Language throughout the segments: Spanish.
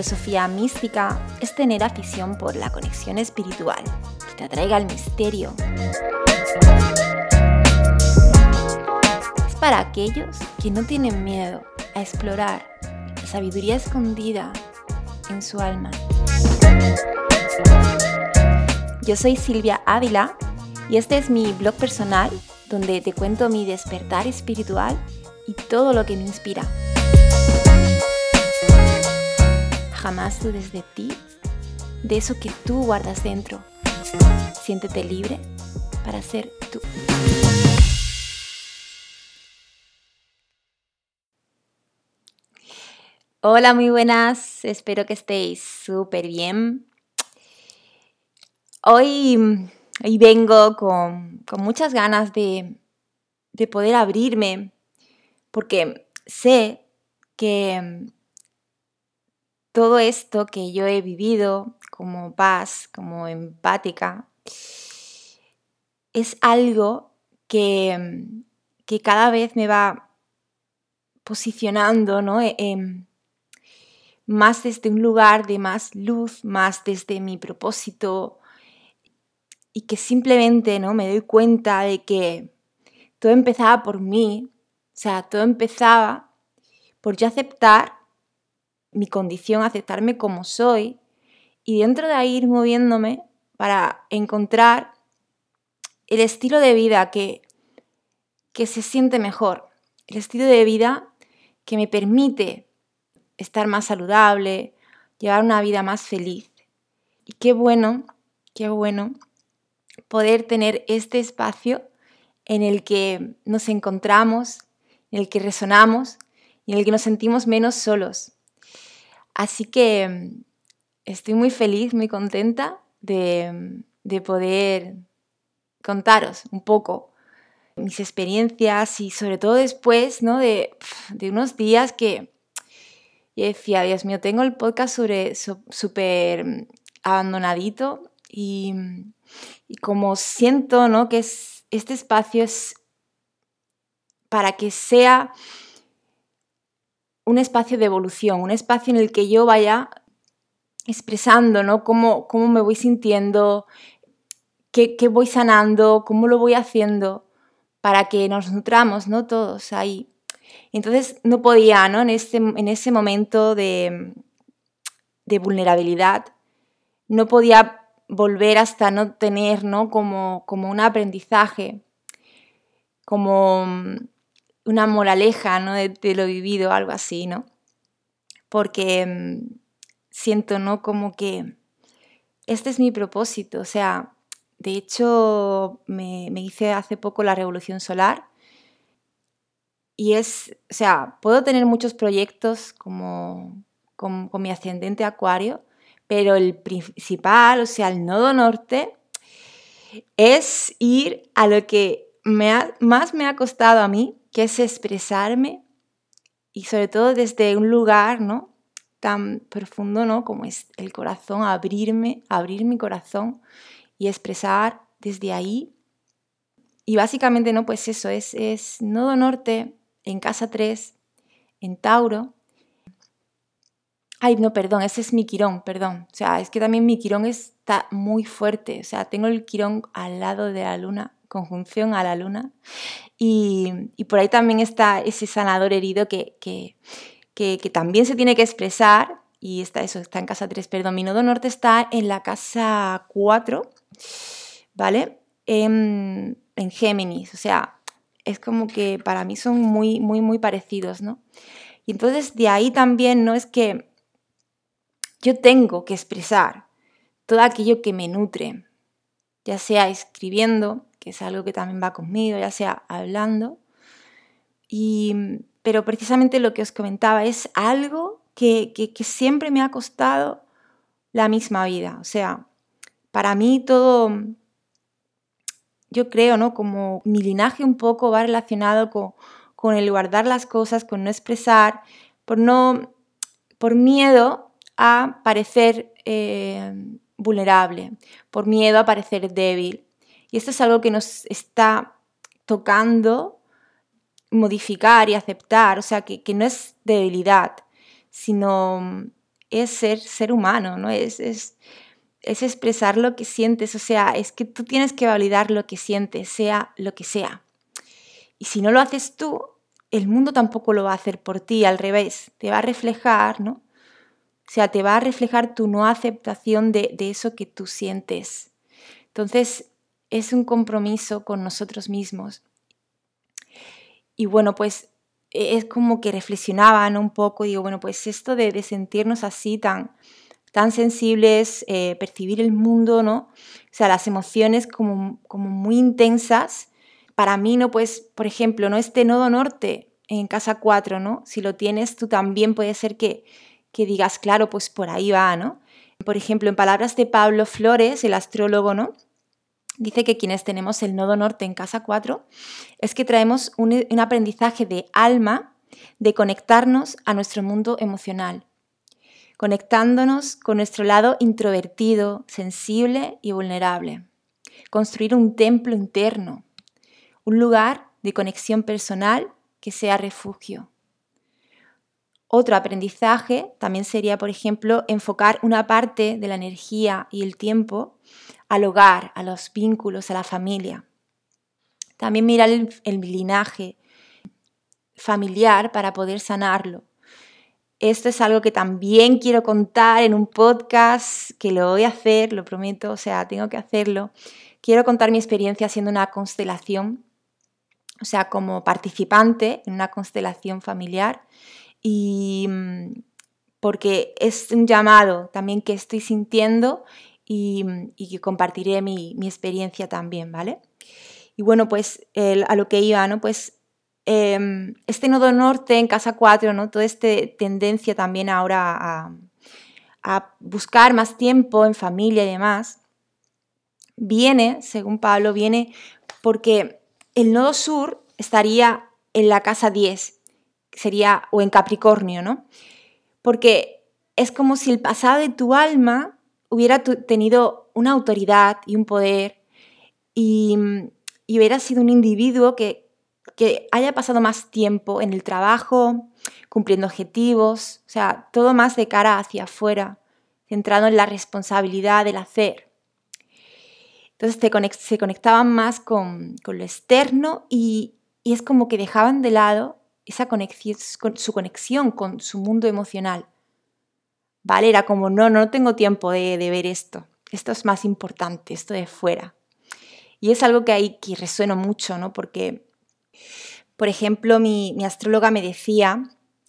filosofía mística es tener afición por la conexión espiritual, que te atraiga al misterio. Es para aquellos que no tienen miedo a explorar la sabiduría escondida en su alma. Yo soy Silvia Ávila y este es mi blog personal donde te cuento mi despertar espiritual y todo lo que me inspira. Jamás dudes de ti, de eso que tú guardas dentro. Siéntete libre para ser tú. Hola, muy buenas. Espero que estéis súper bien. Hoy, hoy vengo con, muchas ganas de, de poder abrirme porque sé que todo esto que yo he vivido como paz, como empática, es algo que, que cada vez me va posicionando ¿no? E, em, más desde un lugar de más luz, más desde mi propósito y que simplemente ¿no? me doy cuenta de que todo empezaba por mí, o sea, todo empezaba por yo aceptar mi condición, aceptarme como soy y dentro de ahí ir moviéndome para encontrar el estilo de vida que, que se siente mejor, el estilo de vida que me permite estar más saludable, llevar una vida más feliz. Y qué bueno, qué bueno poder tener este espacio en el que nos encontramos, en el que resonamos y en el que nos sentimos menos solos. Así que mm, estoy muy feliz, muy contenta mm, de, poder contaros un poco mis experiencias y sobre todo después ¿no? de, unos días que yo decía, Dios mío, tengo el podcast súper mm, abandonadito y, como siento ¿no? que es, este espacio es para que sea un espacio de evolución, un espacio en el que yo vaya expresando, ¿no? Cómo, cómo me voy sintiendo, qué, voy sanando, cómo lo voy haciendo, para que nos nutramos, ¿no? Todos ahí. Entonces no podía, ¿no? En ese, en ese momento de, de vulnerabilidad, no podía volver hasta no tener, ¿no? Como, como un aprendizaje, como una moraleja ¿no? de, lo vivido, algo así, ¿no? Porque mm, siento, ¿no? Como que este es mi propósito, o sea, de hecho me, hice hace poco la revolución solar y es, o sea, puedo tener muchos proyectos como con, mi ascendente acuario, pero el principal, o sea, el nodo norte, es ir a lo que más me ha costado a mí, que es expresarme y sobre todo desde un lugar, ¿no? tan profundo, ¿no? Como es el corazón, abrirme, abrir mi corazón y expresar desde ahí. Y básicamente, ¿no? Pues eso, es, es Nodo Norte en Casa 3, en Tauro. Ay, no, perdón, ese es mi quirón, perdón. O sea, es que también mi quirón está muy fuerte. O sea, tengo el quirón al lado de la luna conjunción a la luna. Y, por ahí también está ese sanador herido que, que, también se tiene que expresar. Y está eso, está en casa 3, perdón. Mi nodo norte está en la casa 4, ¿vale? En, en Géminis. O sea, es como que para mí son muy, muy, muy parecidos, ¿no? Y entonces de ahí también, ¿no? Es que yo tengo que expresar todo aquello que me nutre, ya sea escribiendo, que es algo que también va conmigo, ya sea hablando. Y, pero precisamente lo que os comentaba es algo que, que, siempre me ha costado la misma vida. O sea, para mí todo, yo creo, ¿no? Como mi linaje un poco va relacionado con, con el guardar las cosas, con no expresar, por no, por miedo a parecer eh, vulnerable, por miedo a parecer débil. Y esto es algo que nos está tocando modificar y aceptar, o sea, que, no es debilidad, sino es ser ser humano, ¿no? Es, es, es expresar lo que sientes, o sea, es que tú tienes que validar lo que sientes, sea lo que sea. Y si no lo haces tú, el mundo tampoco lo va a hacer por ti, al revés, te va a reflejar, ¿no? O sea, te va a reflejar tu no aceptación de, de eso que tú sientes. Entonces, es un compromiso con nosotros mismos. Y bueno, pues e, es como que reflexionaban un poco, digo, bueno, pues esto de, sentirnos así tan, tan sensibles, eh, percibir el mundo, ¿no? O sea, las emociones como, como muy intensas. Para mí, ¿no? Pues, por ejemplo, ¿no? Este nodo norte en casa 4, ¿no? Si lo tienes, tú también puede ser que, que digas, claro, pues por ahí va, ¿no? Por ejemplo, en palabras de Pablo Flores, el astrólogo, ¿no? Dice que quienes tenemos el nodo norte en casa 4 es que traemos un, un aprendizaje de alma de conectarnos a nuestro mundo emocional, conectándonos con nuestro lado introvertido, sensible y vulnerable. Construir un templo interno, un lugar de conexión personal que sea refugio. Otro aprendizaje también sería, por ejemplo, enfocar una parte de la energía y el tiempo al hogar, a los vínculos, a la familia. También mirar el, linaje familiar para poder sanarlo esto es algo que también quiero contar en un podcast, que lo voy a hacer, lo prometo, o sea, tengo que hacerlo. Quiero contar mi experiencia haciendo una constelación, o sea, como participante en una constelación familiar y mm, porque es un llamado también que estoy sintiendo y, que compartiré mi, experiencia también, ¿vale? Y bueno, pues a lo que iba, ¿no? Pues Em, este nodo norte en casa 4, ¿no? toda esta tendencia también ahora a, buscar más tiempo en familia y demás, viene, según Pablo, viene porque el nodo sur estaría en la casa 10, sería, o en Capricornio, ¿no? Porque es como si el pasado de tu alma hubiera tenido una autoridad y un poder y, y hubiera sido un individuo que, que haya pasado más tiempo en el trabajo, cumpliendo objetivos, o sea, todo más de cara hacia afuera, centrado en la responsabilidad del hacer. Entonces se conectaban más con, lo externo y, es como que dejaban de lado esa conexión, su conexión con su mundo emocional. ¿Vale? Era como, no, no tengo tiempo de, de ver esto. Esto es más importante, esto de fuera. Y es algo que ahí que resueno mucho, ¿no? Porque por ejemplo, mi, astróloga me decía,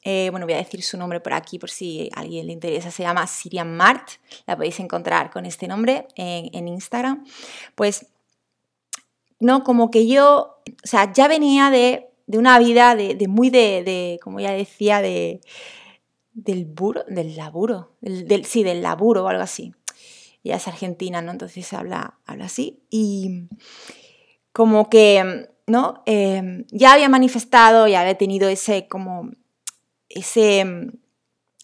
eh, bueno, voy a decir su nombre por aquí por si a alguien le interesa, se llama Sirian Mart, la podéis encontrar con este nombre en, Instagram, pues, no, como que yo, o sea, ya venía de, una vida de, muy de, como ya decía, de, del buro, del laburo, del, sí, del laburo o algo así. Ella es argentina, ¿no? Entonces habla, habla así. Y como que ¿no? Em, ya había manifestado, ya había tenido ese, como, ese,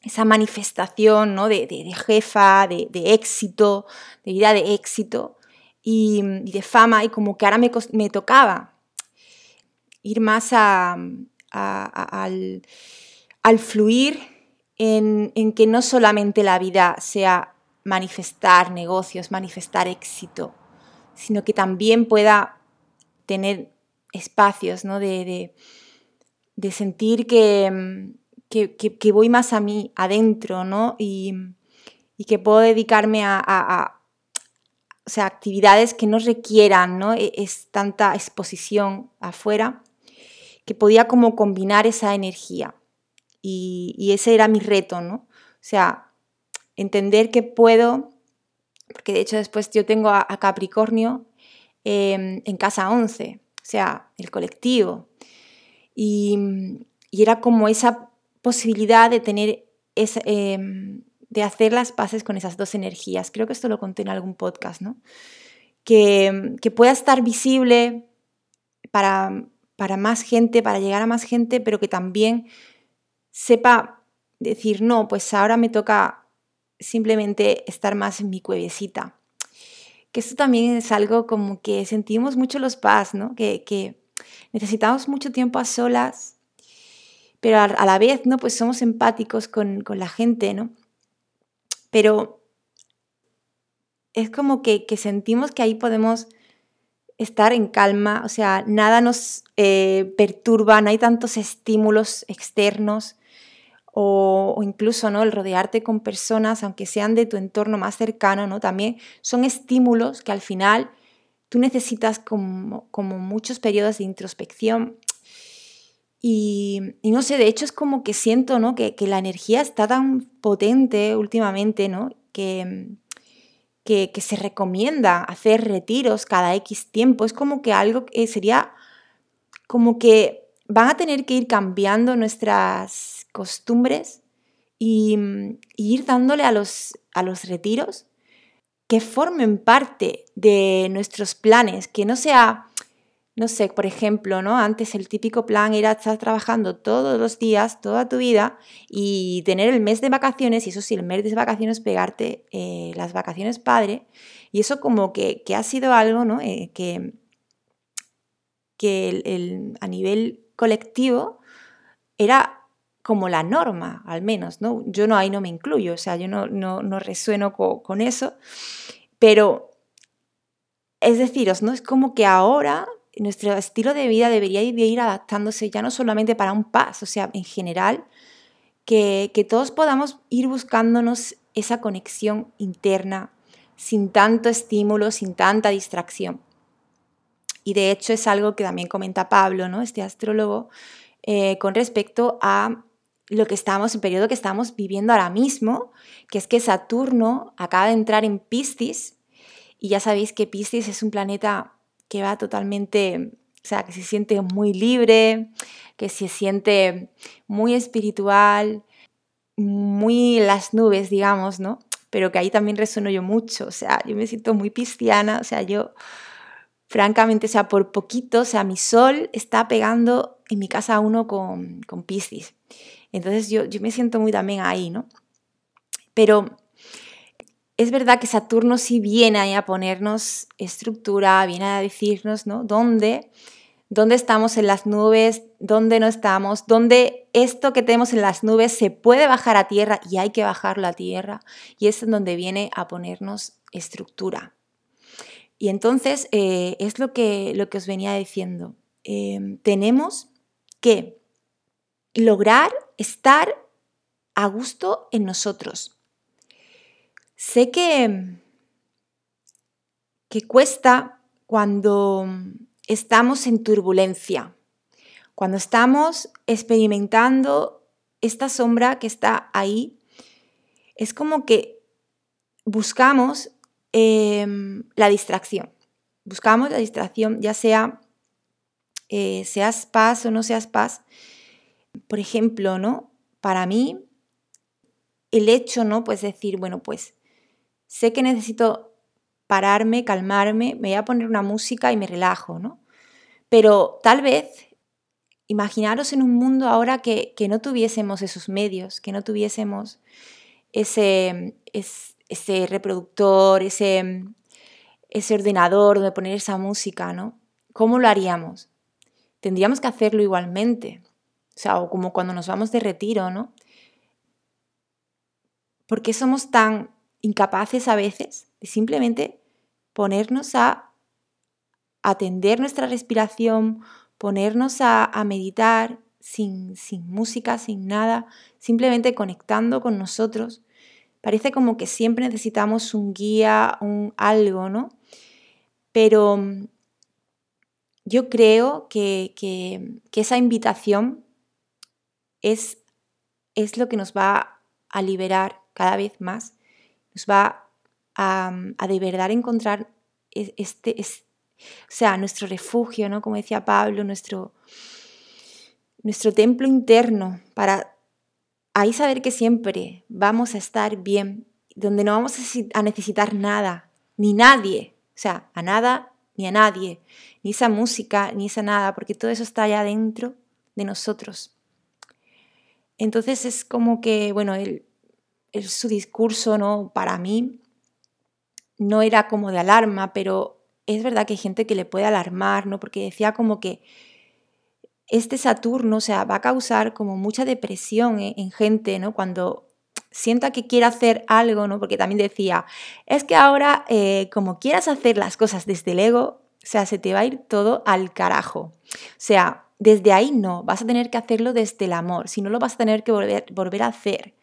esa manifestación ¿no? de, jefa, de, éxito, de vida de éxito y, de fama, y como que ahora me, me tocaba ir más a, al, fluir en, que no solamente la vida sea manifestar negocios, manifestar éxito, sino que también pueda tener espacios, ¿no? De, sentir mm, que, que, voy más a mí, adentro, ¿no? Y, que puedo dedicarme a, o sea, actividades que no requieran ¿no? E, es tanta exposición afuera, que podía como combinar esa energía. Y, ese era mi reto, ¿no? O sea, entender que puedo, porque de hecho después yo tengo a, Capricornio em, en casa 11, o sea, el colectivo. Y, era como esa posibilidad de tener, em, de hacer las paces con esas dos energías. Creo que esto lo conté en algún podcast, ¿no? Que, pueda estar visible para más gente, para llegar a más gente, pero que también sepa decir, no, pues ahora me toca simplemente estar más en mi cuevecita que esto también es algo como que sentimos mucho los paz, ¿no? Que, necesitamos mucho tiempo a solas, pero a, la vez, ¿no? Pues somos empáticos con, la gente, ¿no? pero es como que, sentimos que ahí podemos estar en calma, o sea, nada nos eh, perturba, no hay tantos estímulos externos o, incluso ¿no? el rodearte con personas, aunque sean de tu entorno más cercano, ¿no? también son estímulos que al final tú necesitas como, como muchos periodos de introspección. Y, no sé, de hecho es como que siento ¿no? que, la energía está tan potente últimamente ¿no? que, que, que, se recomienda hacer retiros cada X tiempo. Es como que algo que sería como que van a tener que ir cambiando nuestras costumbres y, ir dándole a los, a los retiros que formen parte de nuestros planes, que no sea, no sé, por ejemplo, ¿no? Antes el típico plan era estar trabajando todos los días, toda tu vida, y tener el mes de vacaciones, y eso sí, el mes de vacaciones, pegarte eh, las vacaciones padre, y eso como que, ha sido algo, ¿no? Eh, que, que el, a nivel colectivo era como la norma, al menos, ¿no? Yo no ahí no me incluyo, o sea, yo no, no, resueno con, eso, pero es deciros, ¿no? Es como que ahora nuestro estilo de vida debería ir adaptándose ya no solamente para un paso, o sea, en general, que, que todos podamos ir buscándonos esa conexión interna sin tanto estímulo, sin tanta distracción. Y de hecho es algo que también comenta Pablo, ¿no? este astrólogo, eh, con respecto a lo que estamos, el periodo que estamos viviendo ahora mismo, que es que Saturno acaba de entrar en Piscis, y ya sabéis que Piscis es un planeta que va totalmente, o sea, que se siente muy libre, que se siente muy espiritual, muy las nubes, digamos, ¿no? Pero que ahí también resueno yo mucho, o sea, yo me siento muy pisciana, o sea, yo francamente, o sea, por poquito, o sea, mi sol está pegando en mi casa uno con, con Piscis. Entonces yo, yo me siento muy también ahí, ¿no? Pero es verdad que Saturno sí viene ahí a ponernos estructura, viene a decirnos, ¿no? ¿Dónde, dónde estamos en las nubes? ¿Dónde no estamos? ¿Dónde esto que tenemos en las nubes se puede bajar a tierra y hay que bajarlo a tierra? Y es donde viene a ponernos estructura. Y entonces eh, es lo que, lo que os venía diciendo. Em, tenemos que lograr estar a gusto en nosotros. Sé que, que cuesta cuando estamos en turbulencia, cuando estamos experimentando esta sombra que está ahí. Es como que buscamos Em, la distracción. Buscamos la distracción, ya sea eh, seas paz o no seas paz. Por ejemplo, ¿no? Para mí, el hecho, ¿no? Pues decir, bueno, pues sé que necesito pararme, calmarme, me voy a poner una música y me relajo, ¿no? Pero tal vez, imaginaros en un mundo ahora que, que no tuviésemos esos medios, que no tuviésemos ese, ese ese reproductor, ese, ese ordenador donde poner esa música, ¿no? ¿Cómo lo haríamos? Tendríamos que hacerlo igualmente. O sea, o como cuando nos vamos de retiro, ¿no? ¿Por qué somos tan incapaces a veces de simplemente ponernos a atender nuestra respiración, ponernos a, meditar sin, sin música, sin nada, simplemente conectando con nosotros Parece como que siempre necesitamos un guía, un algo, ¿no? Pero mm, yo creo que, esa invitación es, es lo que nos va a liberar cada vez más, nos va a, de verdad encontrar e, este, o sea, nuestro refugio, ¿no? Como decía Pablo, nuestro, nuestro templo interno para ahí saber que siempre vamos a estar bien, donde no vamos a necesitar nada, ni nadie, o sea, a nada ni a nadie, ni esa música, ni esa nada, porque todo eso está allá dentro de nosotros. Entonces es como que, bueno, su discurso, ¿no? Para mí no era como de alarma, pero es verdad que hay gente que le puede alarmar, ¿no? Porque decía como que este Saturno, o sea, va a causar como mucha depresión en gente, ¿no? Cuando sienta que quiere hacer algo, ¿no? Porque también decía, es que ahora, eh, como quieras hacer las cosas desde el ego, o sea, se te va a ir todo al carajo. O sea, desde ahí no, vas a tener que hacerlo desde el amor, si no lo vas a tener que volver, volver a hacer.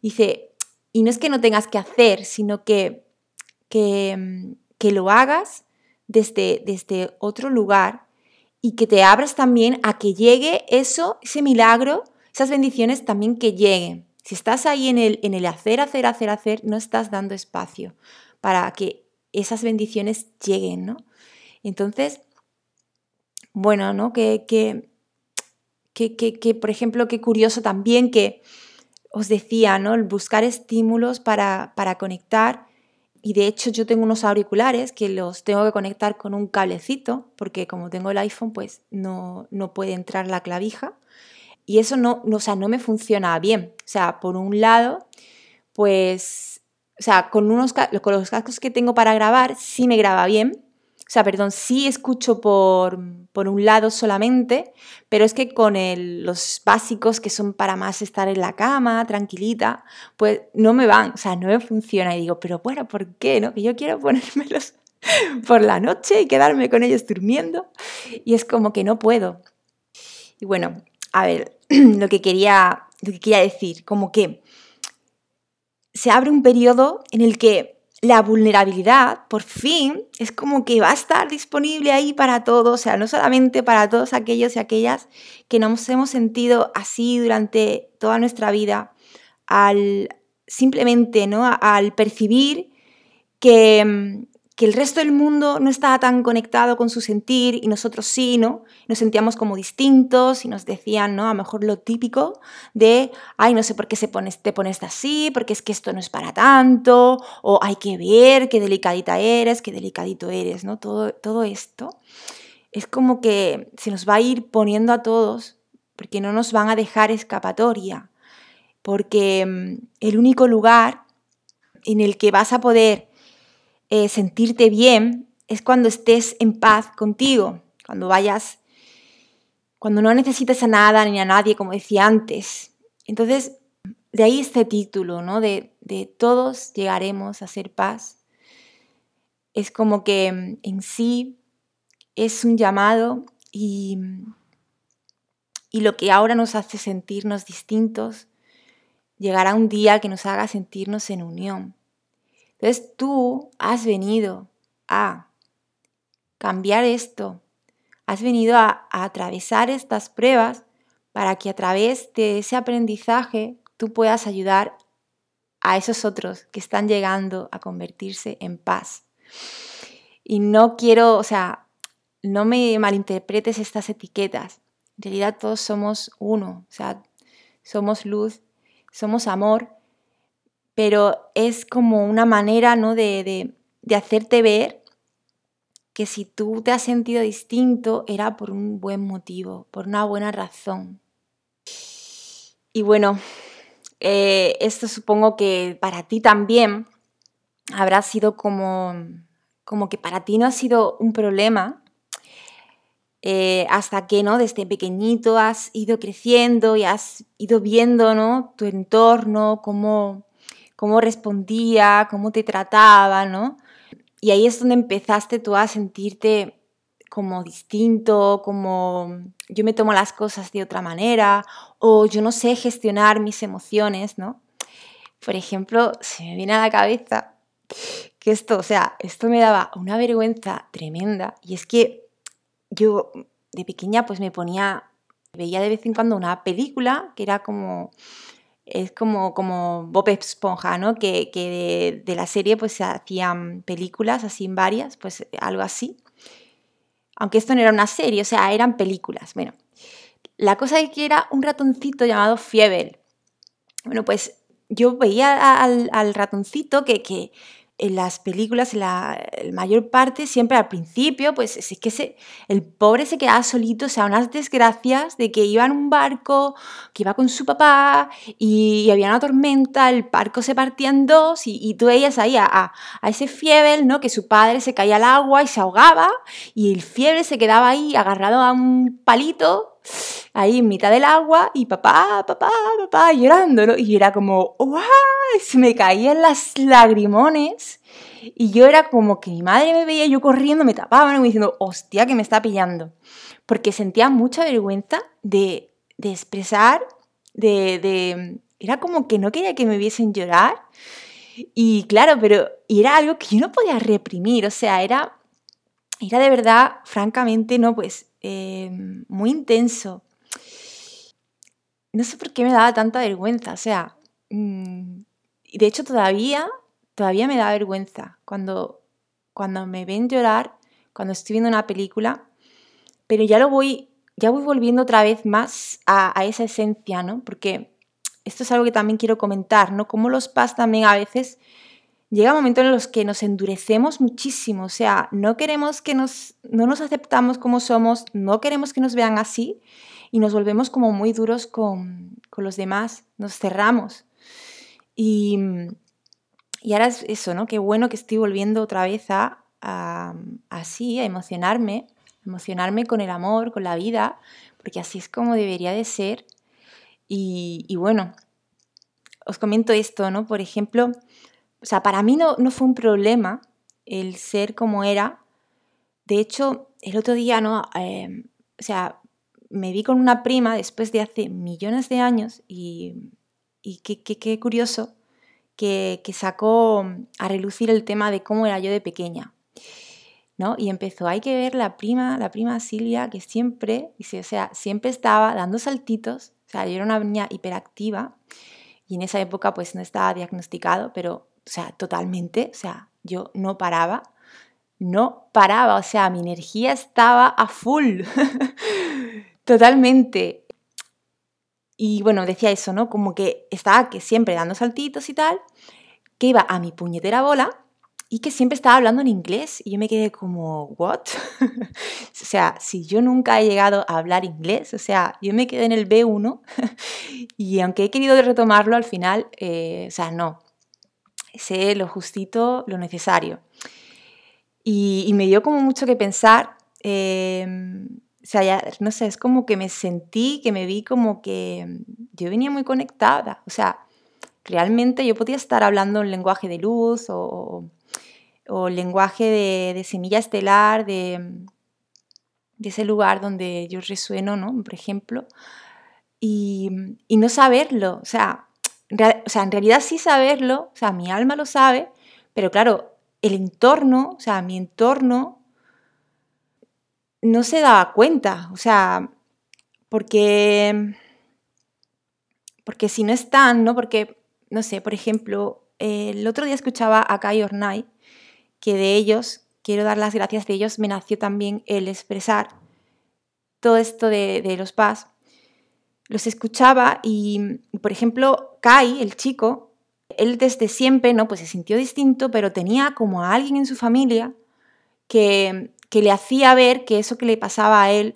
Dice, y no es que no tengas que hacer, sino que, que, que lo hagas desde, desde otro lugar y que te abras también a que llegue eso, ese milagro, esas bendiciones también que lleguen. Si estás ahí en el, en el hacer, hacer, hacer, hacer, no estás dando espacio para que esas bendiciones lleguen, ¿no? Entonces, bueno, ¿no? Que, que, que, por ejemplo, qué curioso también que os decía, ¿no? El buscar estímulos para, para conectar. Y de hecho yo tengo unos auriculares que los tengo que conectar con un cablecito, porque como tengo el iPhone, pues no, no puede entrar la clavija. Y eso no, no, o sea, no me funciona bien. O sea, por un lado, pues, o sea, con, unos, con los cascos que tengo para grabar sí me graba bien, sea, perdón, sí escucho por, un lado solamente, pero es que con los básicos que son para más estar en la cama, tranquilita, pues no me van, o sea, no me funciona. Y digo, pero bueno, ¿por qué? No? Que yo quiero ponérmelos por la noche y quedarme con ellos durmiendo. Y es como que no puedo. Y bueno, a ver, lo que quería, lo que quería decir, como que se abre un periodo en el que la vulnerabilidad, por fin, es como que va a estar disponible ahí para todos, o sea, no solamente para todos aquellos y aquellas que nos hemos sentido así durante toda nuestra vida, al simplemente, ¿no? Al percibir que, que el resto del mundo no estaba tan conectado con su sentir y nosotros sí, ¿no? Nos sentíamos como distintos y nos decían, ¿no? A lo mejor lo típico de, ay, no sé por qué se te pones así, porque es que esto no es para tanto, o hay que ver qué delicadita eres, qué delicadito eres, ¿no? Todo, todo esto es como que se nos va a ir poniendo a todos porque no nos van a dejar escapatoria, porque mm, el único lugar en el que vas a poder eh, sentirte bien es cuando estés en paz contigo, cuando vayas, cuando no necesites a nada ni a nadie, como decía antes. Entonces, de ahí este título, ¿no? De, de todos llegaremos a ser paz. Es como que mm, en sí es un llamado y, y lo que ahora nos hace sentirnos distintos, llegará un día que nos haga sentirnos en unión. Entonces tú has venido a cambiar esto, has venido a, atravesar estas pruebas para que a través de ese aprendizaje tú puedas ayudar a esos otros que están llegando a convertirse en paz. Y no quiero, o sea, no me malinterpretes estas etiquetas. En realidad todos somos uno, o sea, somos luz, somos amor pero es como una manera ¿no? de, hacerte ver que si tú te has sentido distinto era por un buen motivo, por una buena razón. Y bueno, eh, esto supongo que para ti también habrá sido como, como que para ti no ha sido un problema eh, hasta que ¿no? desde pequeñito has ido creciendo y has ido viendo ¿no? tu entorno, cómo, cómo respondía, cómo te trataba, ¿no? Y ahí es donde empezaste tú a sentirte como distinto, como yo me tomo las cosas de otra manera, o yo no sé gestionar mis emociones, ¿no? Por ejemplo, se me viene a la cabeza que esto, o sea, esto me daba una vergüenza tremenda, y es que yo de pequeña pues me ponía, veía de vez en cuando una película que era como es como, como Bob Esponja, ¿no? Que, de, la serie pues se hacían películas así varias, pues algo así. Aunque esto no era una serie, o sea, eran películas. Bueno, la cosa es que era un ratoncito llamado Fievel. Bueno, pues yo veía al, al ratoncito que, que en las películas, en la, mayor parte, siempre al principio, pues es que se, el pobre se quedaba solito, o sea, unas desgracias de que iba en un barco, que iba con su papá y, había una tormenta, el barco se partía en dos y, tú veías ahí a, a, ese fiebre, ¿no? Que su padre se caía al agua y se ahogaba y el fiebre se quedaba ahí agarrado a un palito ahí en mitad del agua y papá, papá, papá, llorando, ¿no? Y era como, ¡wow! Se me caían las lagrimones. Y yo era como que mi madre me veía yo corriendo, me tapaba, me diciendo, hostia, que me está pillando. Porque sentía mucha vergüenza de, de expresar, de, de, Era como que no quería que me viesen llorar. Y claro, pero era algo que yo no podía reprimir, o sea, era, era de verdad, francamente, no, pues, eh, muy intenso no sé por qué me daba tanta vergüenza, o sea, mm, de hecho todavía, todavía me da vergüenza cuando, cuando me ven llorar, cuando estoy viendo una película, pero ya lo voy, ya voy volviendo otra vez más a, esa esencia, ¿no? Porque esto es algo que también quiero comentar, ¿no? Como los pas también a veces llega un momento en los que nos endurecemos muchísimo, o sea, no queremos que nos, no nos aceptamos como somos, no queremos que nos vean así y nos volvemos como muy duros con, los demás, nos cerramos. Y, y, ahora es eso, ¿no? Qué bueno que estoy volviendo otra vez a, así, a emocionarme, emocionarme con el amor, con la vida, porque así es como debería de ser. Y, y bueno, os comento esto, ¿no? Por ejemplo, o sea, para mí no, no fue un problema el ser como era. De hecho, el otro día, ¿no? Eh, o sea, me vi con una prima después de hace millones de años y, y qué, curioso que, sacó a relucir el tema de cómo era yo de pequeña. ¿no? Y empezó, hay que ver la prima, la prima Silvia, que siempre, o sea, siempre estaba dando saltitos, o sea, yo era una niña hiperactiva y en esa época pues no estaba diagnosticado, pero, o sea, totalmente, o sea, yo no paraba, no paraba, o sea, mi energía estaba a full. Totalmente. Y bueno, decía eso, ¿no? Como que estaba que siempre dando saltitos y tal, que iba a mi puñetera bola y que siempre estaba hablando en inglés. Y yo me quedé como, ¿what? o sea, si yo nunca he llegado a hablar inglés, o sea, yo me quedé en el B1 y aunque he querido retomarlo al final, eh, o sea, no. Sé lo justito, lo necesario. Y, me dio como mucho que pensar. Eh, o sea, ya, no sé, es como que me sentí, que me vi como que mm, yo venía muy conectada. O sea, realmente yo podía estar hablando un lenguaje de luz o, o lenguaje de, semilla estelar, de, mm, de, ese lugar donde yo resueno, ¿no? Por ejemplo, y, y no saberlo. O sea, o sea, en realidad sí saberlo, o sea, mi alma lo sabe, pero claro, el entorno, o sea, mi entorno no se daba cuenta, o sea, porque, porque si no están, ¿no? Porque, no sé, por ejemplo, el otro día escuchaba a Kai Ornai, que de ellos, quiero dar las gracias de ellos, me nació también el expresar todo esto de, los PAS. Los escuchaba y, por ejemplo, Kai, el chico, él desde siempre, ¿no? Pues se sintió distinto, pero tenía como a alguien en su familia que, que le hacía ver que eso que le pasaba a él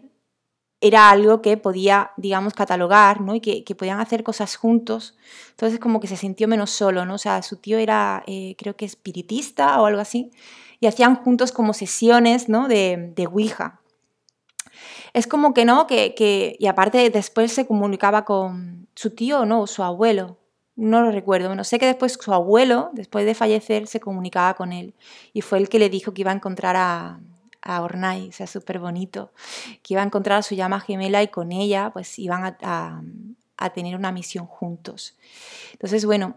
era algo que podía, digamos, catalogar, ¿no? Y que, podían hacer cosas juntos. Entonces como que se sintió menos solo, ¿no? O sea, su tío era, eh, creo que espiritista o algo así, y hacían juntos como sesiones, ¿no? De, de Ouija. Es como que no, que, que, y aparte después se comunicaba con su tío, ¿no? Su abuelo, no lo recuerdo. Bueno, sé que después su abuelo, después de fallecer, se comunicaba con él y fue el que le dijo que iba a encontrar a, a Ornai, o sea, súper bonito, que iba a encontrar a su llama gemela y con ella pues iban a, tener una misión juntos. Entonces, bueno,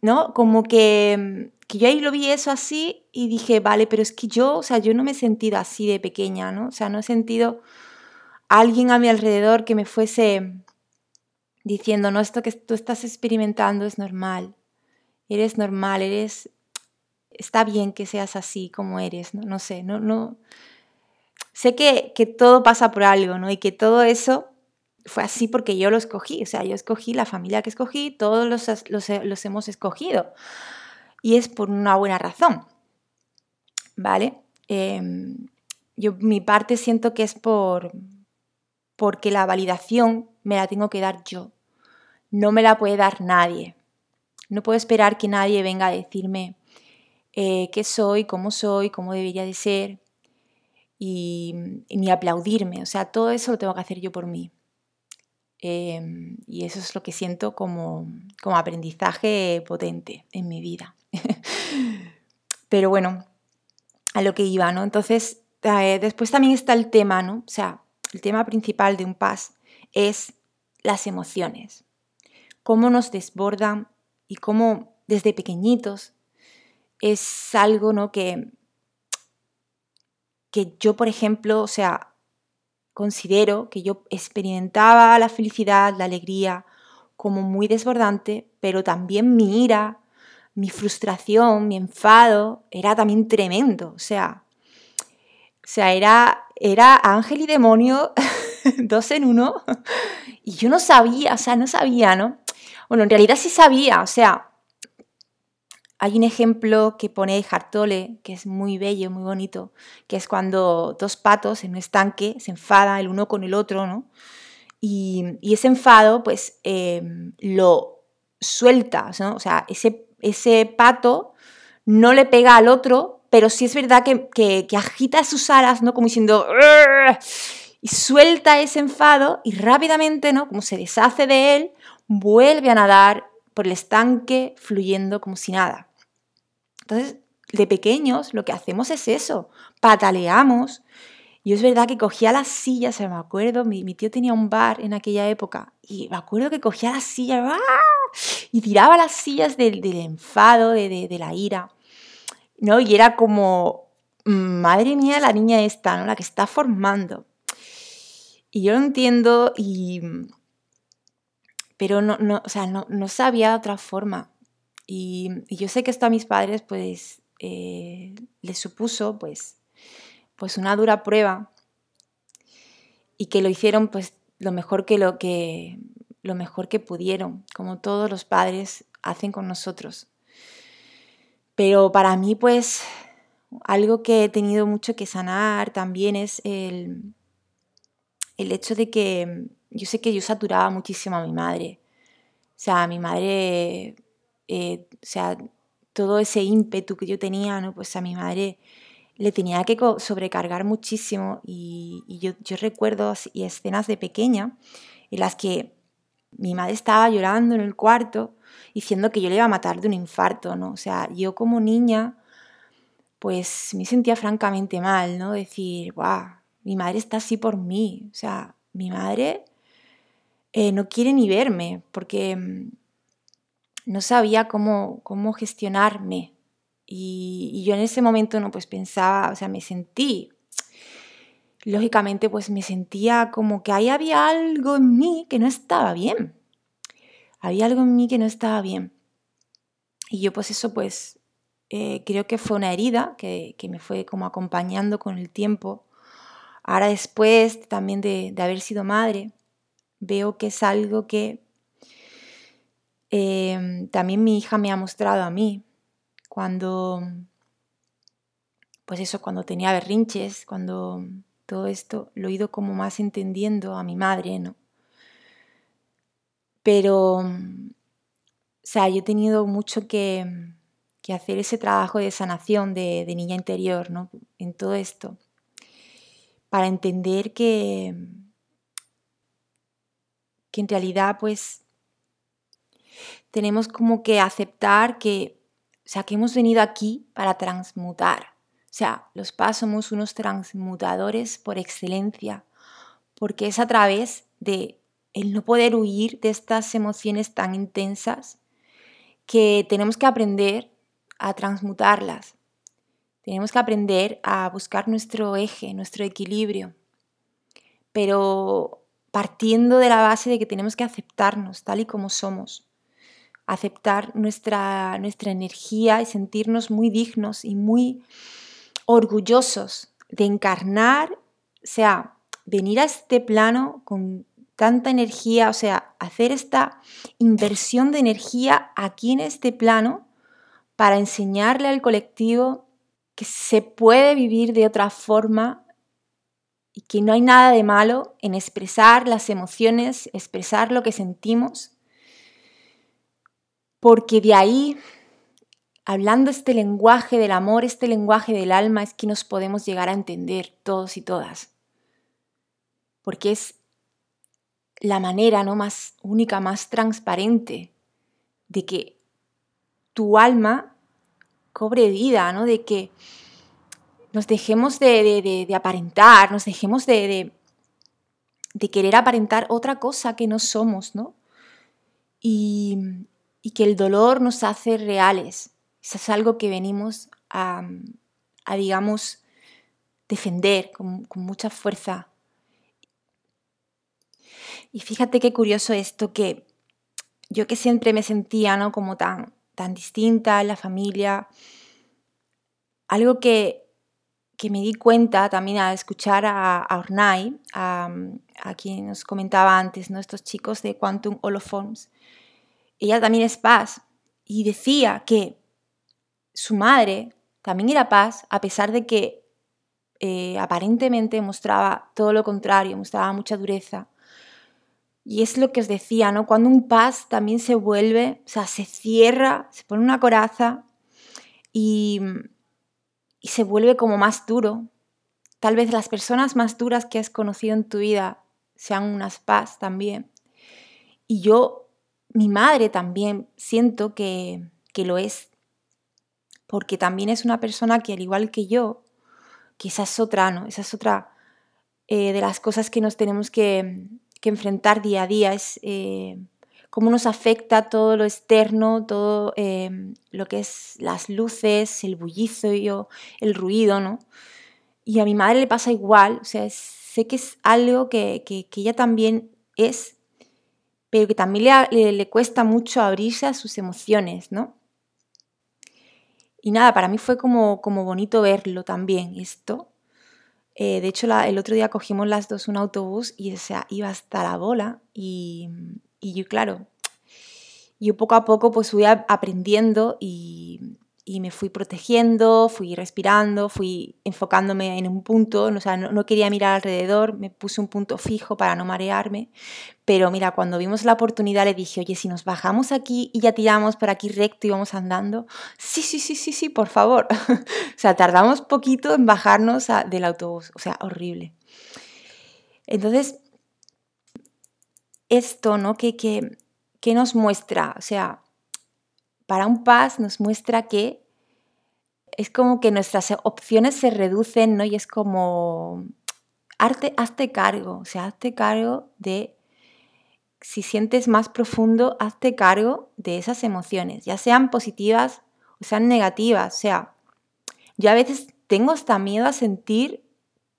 ¿no? Como que, que, yo ahí lo vi eso así y dije, vale, pero es que yo, o sea, yo no me he sentido así de pequeña, ¿no? O sea, no he sentido a alguien a mi alrededor que me fuese diciendo, no, esto que tú estás experimentando es normal, eres normal, eres está bien que seas así como eres, ¿no? No sé, no, no. Sé que, que todo pasa por algo, ¿no? Y que todo eso fue así porque yo lo escogí, o sea, yo escogí la familia que escogí, todos los, los, hemos escogido. Y es por una buena razón, ¿vale? Em, yo mi parte siento que es por porque la validación me la tengo que dar yo. No me la puede dar nadie. No puedo esperar que nadie venga a decirme, eh, qué soy, cómo soy, cómo debería de ser, y, ni aplaudirme. O sea, todo eso lo tengo que hacer yo por mí. Em, y eso es lo que siento como, como aprendizaje potente en mi vida. Pero bueno, a lo que iba, ¿no? Entonces, eh, después también está el tema, ¿no? O sea, el tema principal de un PAS es las emociones. Cómo nos desbordan y cómo desde pequeñitos es algo, ¿no? Que, que yo, por ejemplo, o sea, considero que yo experimentaba la felicidad, la alegría como muy desbordante, pero también mi ira, mi frustración, mi enfado era también tremendo. O sea, o sea era, era ángel y demonio dos en uno. Y yo no sabía, o sea, no sabía, ¿no? Bueno, en realidad sí sabía, o sea, hay un ejemplo que pone Hartole, que es muy bello, muy bonito, que es cuando dos patos en un estanque se enfadan el uno con el otro, ¿no? Y, ese enfado, pues, em, lo suelta, ¿no? O sea, ese, ese pato no le pega al otro, pero sí es verdad que, agita sus alas, ¿no? Como diciendo... Y suelta ese enfado y rápidamente, ¿no? Como se deshace de él, vuelve a nadar por el estanque fluyendo como si nada. Entonces, de pequeños lo que hacemos es eso, pataleamos. Y es verdad que cogía las sillas, me acuerdo, mi, tío tenía un bar en aquella época y me acuerdo que cogía las sillas ¡ah! y tiraba las sillas del, enfado, de, la ira. ¿No? Y era como, madre mía, la niña esta, ¿no? la que está formando. Y yo lo entiendo, y... pero no, no, o sea, no, no sabía otra forma. Y, yo sé que esto a mis padres pues eh, les supuso pues, pues una dura prueba y que lo hicieron pues lo mejor que lo que lo mejor que pudieron, como todos los padres hacen con nosotros. Pero para mí pues algo que he tenido mucho que sanar también es el, el hecho de que yo sé que yo saturaba muchísimo a mi madre. O sea, mi madre eh, o sea, todo ese ímpetu que yo tenía, ¿no? Pues a mi madre le tenía que sobrecargar muchísimo y, yo, yo, recuerdo y escenas de pequeña en las que mi madre estaba llorando en el cuarto diciendo que yo le iba a matar de un infarto, ¿no? O sea, yo como niña pues me sentía francamente mal, ¿no? Decir, guau, mi madre está así por mí, o sea, mi madre eh, no quiere ni verme porque mm, no sabía cómo, cómo gestionarme. Y, yo en ese momento no pues pensaba, o sea, me sentí, lógicamente pues me sentía como que ahí había algo en mí que no estaba bien. Había algo en mí que no estaba bien. Y yo pues eso pues eh, creo que fue una herida que, me fue como acompañando con el tiempo. Ahora después también de haber sido madre, veo que es algo que Em, también mi hija me ha mostrado a mí cuando, pues eso, cuando tenía berrinches, cuando todo esto lo he ido como más entendiendo a mi madre, ¿no? Pero, o sea, yo he tenido mucho que, hacer ese trabajo de sanación de, de, niña interior, ¿no? En todo esto, para entender que, que en realidad, pues, tenemos como que aceptar que, o sea, que hemos venido aquí para transmutar. O sea, los PAS somos unos transmutadores por excelencia, porque es a través de el no poder huir de estas emociones tan intensas que tenemos que aprender a transmutarlas. Tenemos que aprender a buscar nuestro eje, nuestro equilibrio, pero partiendo de la base de que tenemos que aceptarnos tal y como somos aceptar nuestra, nuestra energía y sentirnos muy dignos y muy orgullosos de encarnar, o sea, venir a este plano con tanta energía, o sea, hacer esta inversión de energía aquí en este plano para enseñarle al colectivo que se puede vivir de otra forma y que no hay nada de malo en expresar las emociones, expresar lo que sentimos porque de ahí, hablando este lenguaje del amor, este lenguaje del alma, es que nos podemos llegar a entender todos y todas. Porque es la manera ¿no? más única, más transparente de que tu alma cobre vida, ¿no? de que nos dejemos de, aparentar, nos dejemos de, de, querer aparentar otra cosa que no somos, ¿no? Y, que el dolor nos hace reales. Eso es algo que venimos a, digamos, defender con, con mucha fuerza y fíjate qué curioso esto que yo que siempre me sentía ¿no? como tan, tan distinta en la familia, algo que, me di cuenta también al escuchar a, Ornai, a, quien nos comentaba antes, ¿no? estos chicos de Quantum Holoforms, ella también es paz y decía que su madre también era paz a pesar de que eh, aparentemente mostraba todo lo contrario, mostraba mucha dureza. Y es lo que os decía, ¿no? Cuando un paz también se vuelve, o sea, se cierra, se pone una coraza y, y se vuelve como más duro. Tal vez las personas más duras que has conocido en tu vida sean unas paz también. Y yo, mi madre también, siento que, que lo es. Porque también es una persona que, al igual que yo, que esa es otra, ¿no? Esa es otra eh, de las cosas que nos tenemos que, que enfrentar día a día, es eh, cómo nos afecta todo lo externo, todo eh, lo que es las luces, el bullicio, el ruido, ¿no? Y a mi madre le pasa igual, o sea, sé que es algo que, ella también es, pero que también le, le, cuesta mucho abrirse a sus emociones, ¿no? Y nada, para mí fue como, como bonito verlo también, esto, eh, de hecho, el otro día cogimos las dos un autobús y o iba hasta la bola y, y yo, claro, yo poco a poco pues fui aprendiendo y, y me fui protegiendo, fui respirando, fui enfocándome en un punto, o sea, no, quería mirar alrededor, me puse un punto fijo para no marearme, pero mira, cuando vimos la oportunidad le dije, oye, si nos bajamos aquí y ya tiramos por aquí recto y vamos andando, sí, sí, sí, sí, sí, por favor. o sea, tardamos poquito en bajarnos del autobús, o sea, horrible. Entonces, esto, ¿no? Que, nos muestra, o sea, para un paz nos muestra que es como que nuestras opciones se reducen, ¿no? Y es como, hazte, hazte cargo, o sea, hazte cargo de, si sientes más profundo, hazte cargo de esas emociones, ya sean positivas o sean negativas, o sea, yo a veces tengo hasta miedo a sentir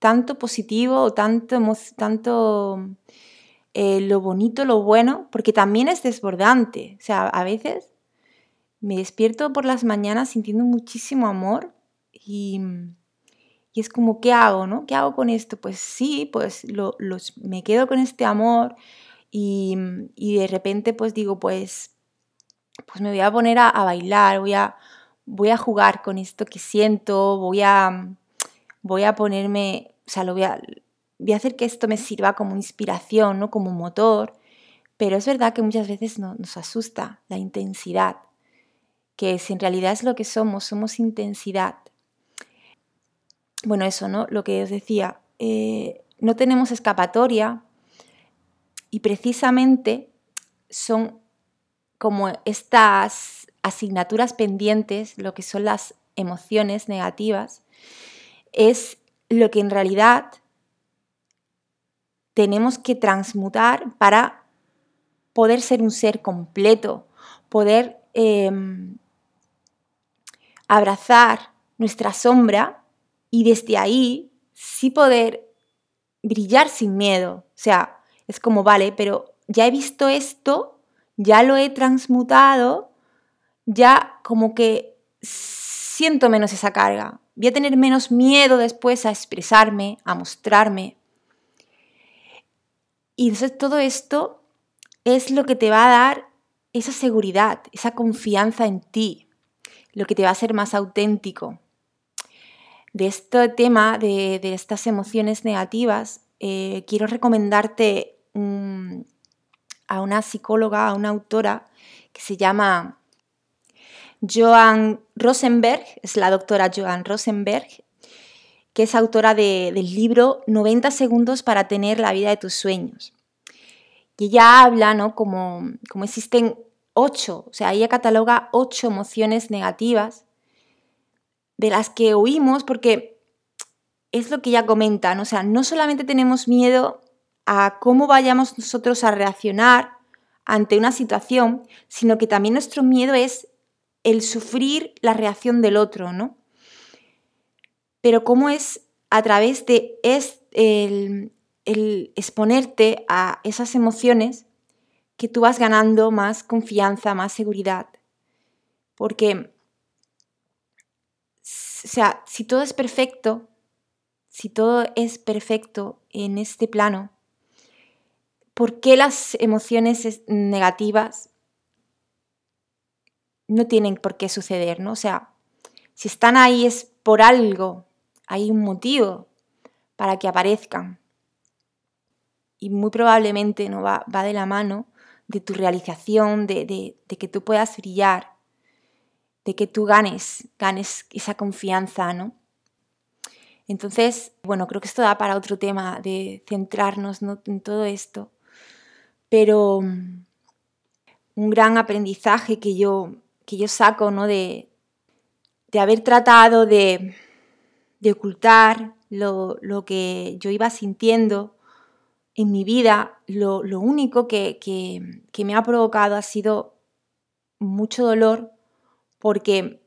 tanto positivo o tanto, tanto eh, lo bonito, lo bueno, porque también es desbordante, o sea, a veces me despierto por las mañanas sintiendo muchísimo amor y, es como, ¿qué hago? No? ¿Qué hago con esto? Pues sí, pues lo, me quedo con este amor y, de repente pues digo, pues, pues me voy a poner a, bailar, voy a, voy a jugar con esto que siento, voy a, voy a ponerme, o sea, lo voy a, hacer que esto me sirva como inspiración, ¿no? como motor. Pero es verdad que muchas veces nos asusta la intensidad que si en realidad es lo que somos, somos intensidad. Bueno, eso, ¿no? Lo que os decía, eh, no tenemos escapatoria y precisamente son como estas asignaturas pendientes, lo que son las emociones negativas, es lo que en realidad tenemos que transmutar para poder ser un ser completo, poder em, abrazar nuestra sombra y desde ahí sí poder brillar sin miedo. O sea, es como, vale, pero ya he visto esto, ya lo he transmutado, ya como que siento menos esa carga. Voy a tener menos miedo después a expresarme, a mostrarme. Y entonces todo esto es lo que te va a dar esa seguridad, esa confianza en ti, lo que te va a hacer más auténtico. De este tema, de, estas emociones negativas, eh, quiero recomendarte a una psicóloga, a una autora que se llama Joan Rosenberg, es la doctora Joan Rosenberg, que es autora del libro 90 segundos para tener la vida de tus sueños. Y ella habla, ¿no? Como, como existen ocho, o sea, ella cataloga ocho emociones negativas de las que huimos porque es lo que ella comenta, ¿no? O sea, no solamente tenemos miedo a cómo vayamos nosotros a reaccionar ante una situación, sino que también nuestro miedo es el sufrir la reacción del otro, ¿no? Pero cómo es a través de el, el exponerte a esas emociones que tú vas ganando más confianza, más seguridad. Porque, o sea, si todo es perfecto, si todo es perfecto en este plano, ¿por qué las emociones negativas no tienen por qué suceder, ¿no? O sea, si están ahí es por algo, hay un motivo para que aparezcan. Y muy probablemente no va, va de la mano de tu realización, de, que tú puedas brillar, de que tú ganes, ganes esa confianza, ¿no? Entonces, bueno, creo que esto da para otro tema de centrarnos en todo esto, pero mm, un gran aprendizaje que yo, que yo saco ¿no? de, de haber tratado de, de ocultar lo, lo, que yo iba sintiendo en mi vida lo, único que, me ha provocado ha sido mucho dolor porque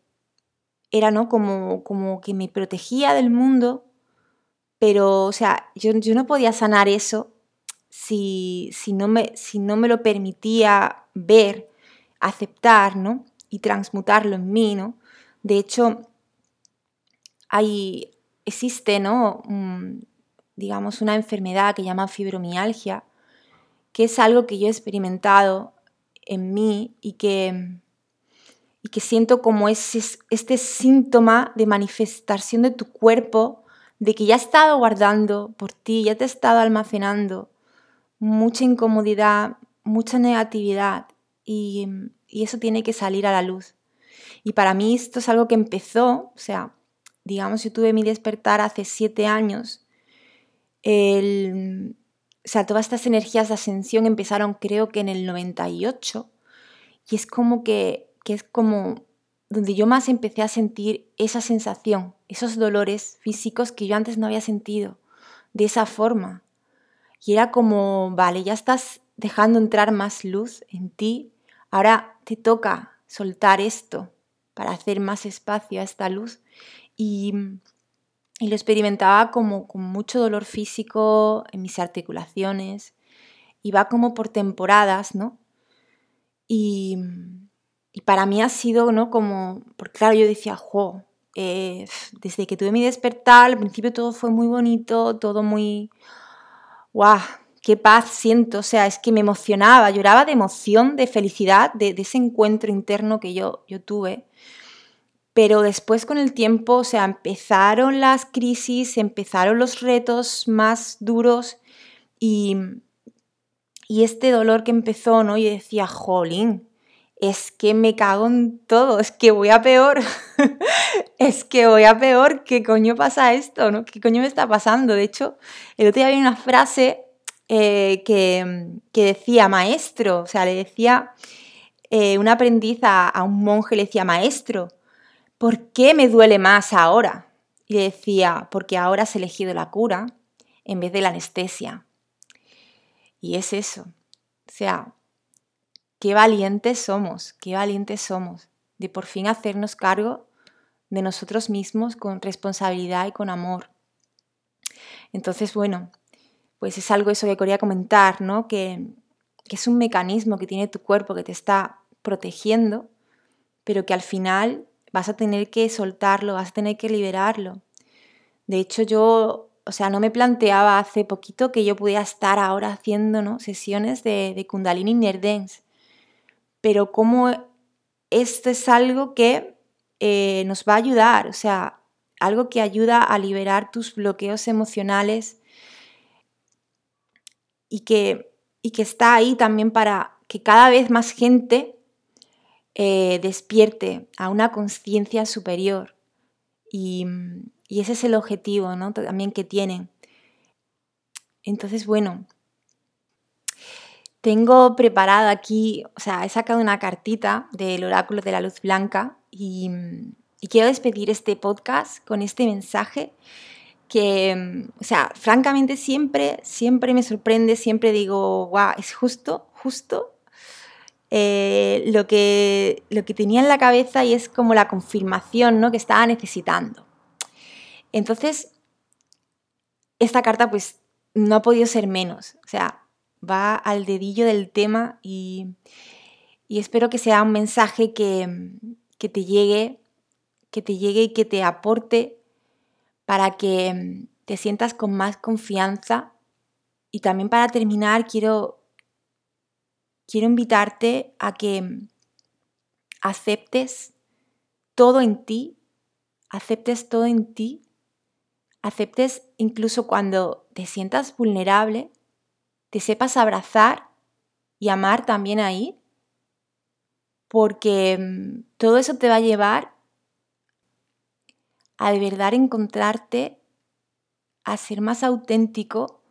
era ¿no? como, como que me protegía del mundo, pero o sea, yo, yo no podía sanar eso si, si, no me, si no me lo permitía ver, aceptar ¿no? y transmutarlo en mí. ¿no? De hecho, hay, existe ¿no? Digamos, una enfermedad que llama fibromialgia, que es algo que yo he experimentado en mí y que, y que siento como ese, este síntoma de manifestación de tu cuerpo, de que ya ha estado guardando por ti, ya te ha estado almacenando mucha incomodidad, mucha negatividad y, y eso tiene que salir a la luz. Y para mí esto es algo que empezó, o sea, digamos, yo tuve mi despertar hace siete años el, o sea, todas estas energías de ascensión empezaron creo que en el 98 y es como que, que es como donde yo más empecé a sentir esa sensación, esos dolores físicos que yo antes no había sentido de esa forma. Y era como, vale, ya estás dejando entrar más luz en ti, ahora te toca soltar esto para hacer más espacio a esta luz. Y, y lo experimentaba como con mucho dolor físico en mis articulaciones. Y va como por temporadas, ¿no? Y, y para mí ha sido, ¿no? Como, porque claro, yo decía, jo, eh, desde que tuve mi despertar, al principio todo fue muy bonito, todo muy, guau, qué paz siento, o sea, es que me emocionaba, lloraba de emoción, de felicidad, de, de ese encuentro interno que yo, yo tuve. Pero después con el tiempo, o sea, empezaron las crisis, empezaron los retos más duros y, y este dolor que empezó, ¿no? Yo decía, jolín, es que me cago en todo, es que voy a peor, es que voy a peor, ¿qué coño pasa esto? ¿no? ¿Qué coño me está pasando? De hecho, el otro día había una frase eh, que, decía maestro, o sea, le decía eh, un aprendiz a, a, un monje, le decía maestro, ¿por qué me duele más ahora? Y le decía, porque ahora has elegido la cura en vez de la anestesia. Y es eso. O sea, qué valientes somos, qué valientes somos de por fin hacernos cargo de nosotros mismos con responsabilidad y con amor. Entonces, bueno, pues es algo eso que quería comentar, ¿no? Que, que es un mecanismo que tiene tu cuerpo que te está protegiendo, pero que al final vas a tener que soltarlo, vas a tener que liberarlo. De hecho, yo, o sea, no me planteaba hace poquito que yo pudiera estar ahora haciendo ¿no? sesiones de, de Kundalini Nerdens, pero como esto es algo que eh, nos va a ayudar, o sea, algo que ayuda a liberar tus bloqueos emocionales y que, y que está ahí también para que cada vez más gente eh, despierte a una conciencia superior. Y, ese es el objetivo ¿no? también que tienen. Entonces, bueno, tengo preparado aquí, o sea, he sacado una cartita del oráculo de la luz blanca y, quiero despedir este podcast con este mensaje que, o sea, francamente siempre, siempre me sorprende, siempre digo, wow, es justo, justo eh, lo, que, lo que tenía en la cabeza y es como la confirmación ¿no? que estaba necesitando. Entonces, esta carta pues no ha podido ser menos, o sea, va al dedillo del tema y, y espero que sea un mensaje que, que te llegue, que te llegue y que te aporte para que te sientas con más confianza. Y también para terminar, quiero quiero invitarte a que aceptes todo en ti, aceptes todo en ti, aceptes incluso cuando te sientas vulnerable, te sepas abrazar y amar también ahí, porque mm, todo eso te va a llevar a de verdad encontrarte, a ser más auténtico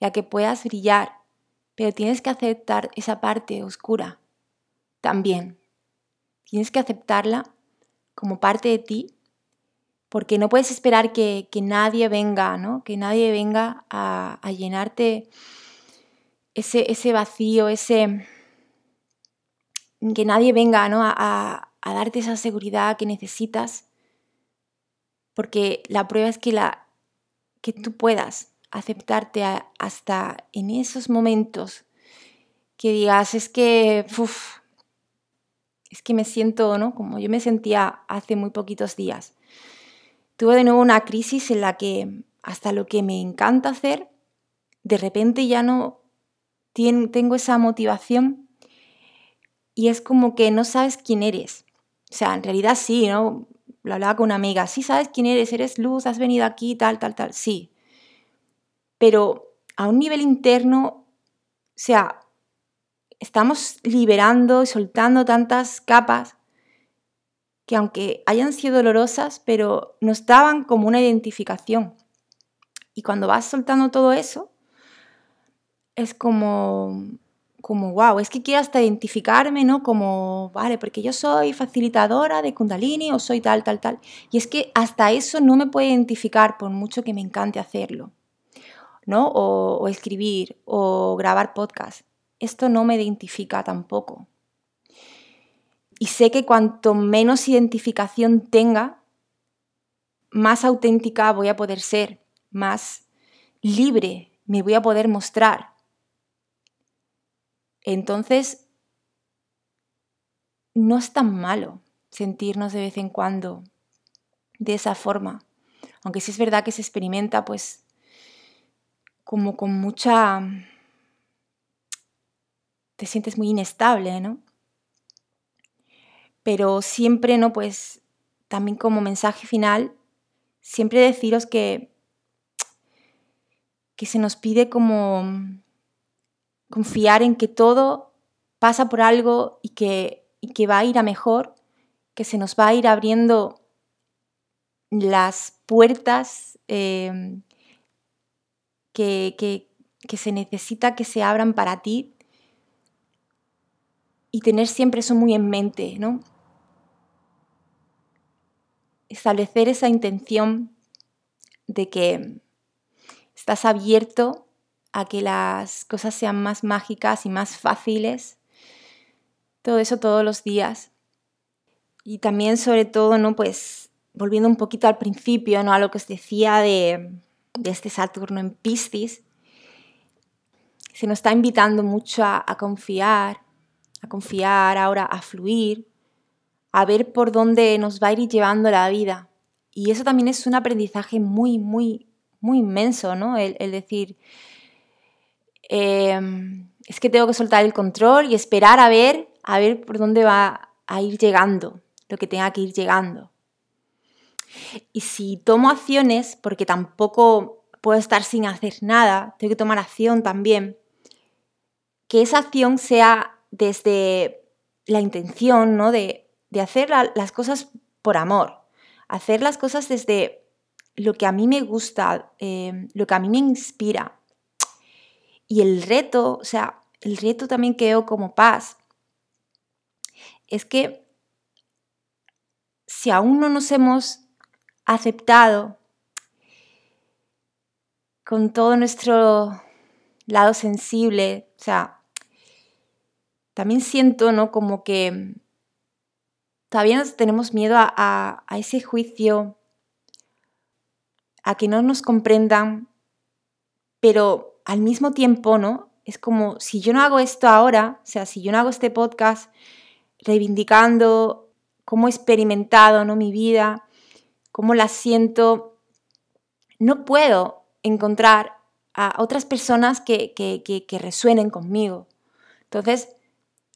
y a que puedas brillar pero tienes que aceptar esa parte oscura también. Tienes que aceptarla como parte de ti, porque no puedes esperar que, nadie venga, ¿no? Que nadie venga a, llenarte ese, vacío, ese... Que nadie venga ¿no? a, a darte esa seguridad que necesitas, porque la prueba es que, la, que tú puedas aceptarte hasta en esos momentos que digas, es que, es que me siento, ¿no? Como yo me sentía hace muy poquitos días. Tuve de nuevo una crisis en la que hasta lo que me encanta hacer, de repente ya no tengo esa motivación y es como que no sabes quién eres. O sea, en realidad sí, ¿no? Lo hablaba con una amiga, sí sabes quién eres, eres luz, has venido aquí, tal, tal, tal, sí pero a un nivel interno, o sea, estamos liberando y soltando tantas capas que aunque hayan sido dolorosas, pero nos daban como una identificación. Y cuando vas soltando todo eso, es como, como, wow, es que quiero hasta identificarme, ¿no? Como, vale, porque yo soy facilitadora de Kundalini o soy tal, tal, tal. Y es que hasta eso no me puedo identificar por mucho que me encante hacerlo. ¿No? O, escribir o grabar podcast. Esto no me identifica tampoco. Y sé que cuanto menos identificación tenga, más auténtica voy a poder ser, más libre me voy a poder mostrar. Entonces, no es tan malo sentirnos de vez en cuando de esa forma. Aunque sí es verdad que se experimenta pues como con mucha... te sientes muy inestable, ¿no? Pero siempre, ¿no? Pues también como mensaje final, siempre deciros que, que se nos pide como confiar en que todo pasa por algo y que, que va a ir a mejor, que se nos va a ir abriendo las puertas eh, que, se necesita que se abran para ti y tener siempre eso muy en mente, ¿no? Establecer esa intención de que estás abierto a que las cosas sean más mágicas y más fáciles. Todo eso todos los días. Y también sobre todo, ¿no? Pues volviendo un poquito al principio, ¿no? A lo que os decía de, de este Saturno en Piscis, se nos está invitando mucho a, confiar, a confiar ahora, a fluir, a ver por dónde nos va a ir llevando la vida. Y eso también es un aprendizaje muy, muy, muy inmenso, ¿no? El, decir, em, es que tengo que soltar el control y esperar a ver, a ver por dónde va a ir llegando, lo que tenga que ir llegando. Y si tomo acciones, porque tampoco puedo estar sin hacer nada, tengo que tomar acción también, que esa acción sea desde la intención ¿no? de, hacer las cosas por amor, hacer las cosas desde lo que a mí me gusta, eh, lo que a mí me inspira. Y el reto, o sea, el reto también que veo como paz es que si aún no nos hemos aceptado con todo nuestro lado sensible, o sea, también siento, ¿no? Como que todavía tenemos miedo a, a ese juicio, a que no nos comprendan, pero al mismo tiempo, ¿no? Es como si yo no hago esto ahora, o sea, si yo no hago este podcast reivindicando cómo he experimentado ¿no? mi vida, cómo la siento, no puedo encontrar a otras personas que, resuenen conmigo. Entonces,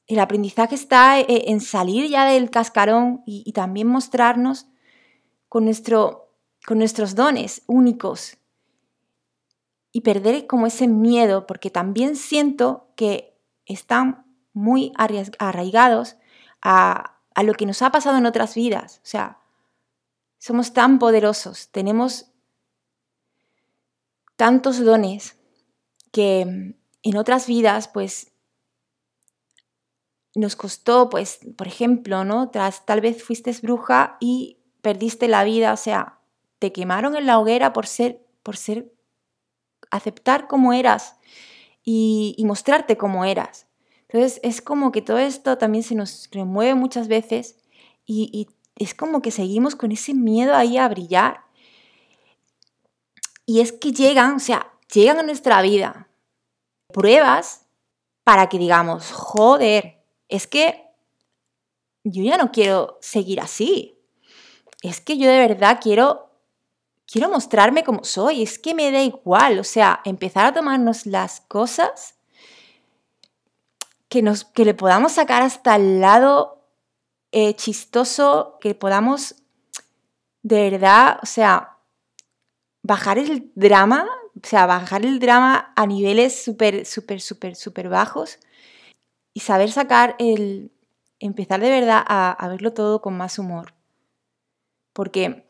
el aprendizaje está e, en salir ya del cascarón y, también mostrarnos con, nuestro, con nuestros dones únicos y perder como ese miedo, porque también siento que están muy arraigados a, a lo que nos ha pasado en otras vidas. O sea, somos tan poderosos, tenemos tantos dones que en otras vidas, pues, nos costó, pues, por ejemplo, ¿no? Tal vez fuiste bruja y perdiste la vida, o sea, te quemaron en la hoguera por ser, por ser aceptar como eras y, mostrarte como eras. Entonces es como que todo esto también se nos remueve muchas veces y es como que seguimos con ese miedo ahí a brillar. Y es que llegan, o sea, llegan a nuestra vida pruebas para que digamos, joder, es que yo ya no quiero seguir así. Es que yo de verdad quiero quiero mostrarme como soy, es que me da igual, o sea, empezar a tomarnos las cosas que, nos, que le podamos sacar hasta el lado eh, chistoso, que podamos de verdad, o sea, bajar el drama, o sea, bajar el drama a niveles súper, súper, súper, súper bajos y saber sacar el, empezar de verdad a, a verlo todo con más humor. Porque